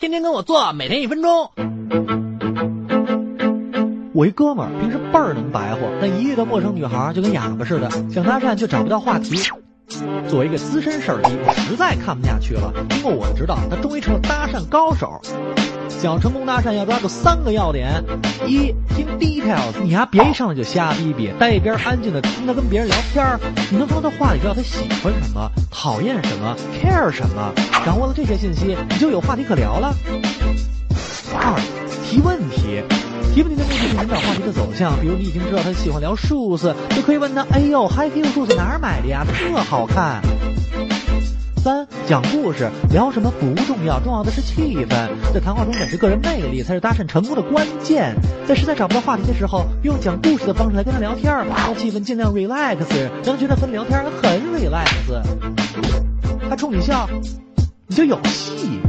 天天跟我做，每天一分钟。我一哥们儿平时倍儿能白活，但一遇到陌生女孩就跟哑巴似的，想搭讪却找不到话题。作为一个资深事儿逼，我实在看不下去了。经过我的指导，他终于成了搭讪高手。想成功搭讪，要抓住三个要点：一听 details，你呀别一上来就瞎逼逼，待一边安静的听他跟别人聊天儿，你能从他话里知道他喜欢什么、讨厌什么、care 什么。掌握了这些信息，你就有话题可聊了。二提问题。提问题的目的是引导话题的走向，比如你已经知道他喜欢聊数字，就可以问他：哎呦，HiQ 数字哪儿买的呀？特好看。三讲故事，聊什么不重要，重要的是气氛。在谈话中展示个人魅力，才是搭讪成功的关键。在实在找不到话题的时候，用讲故事的方式来跟他聊天，让气氛尽量 relax，让他觉得和你聊天很 relax。他冲你笑，你就有戏。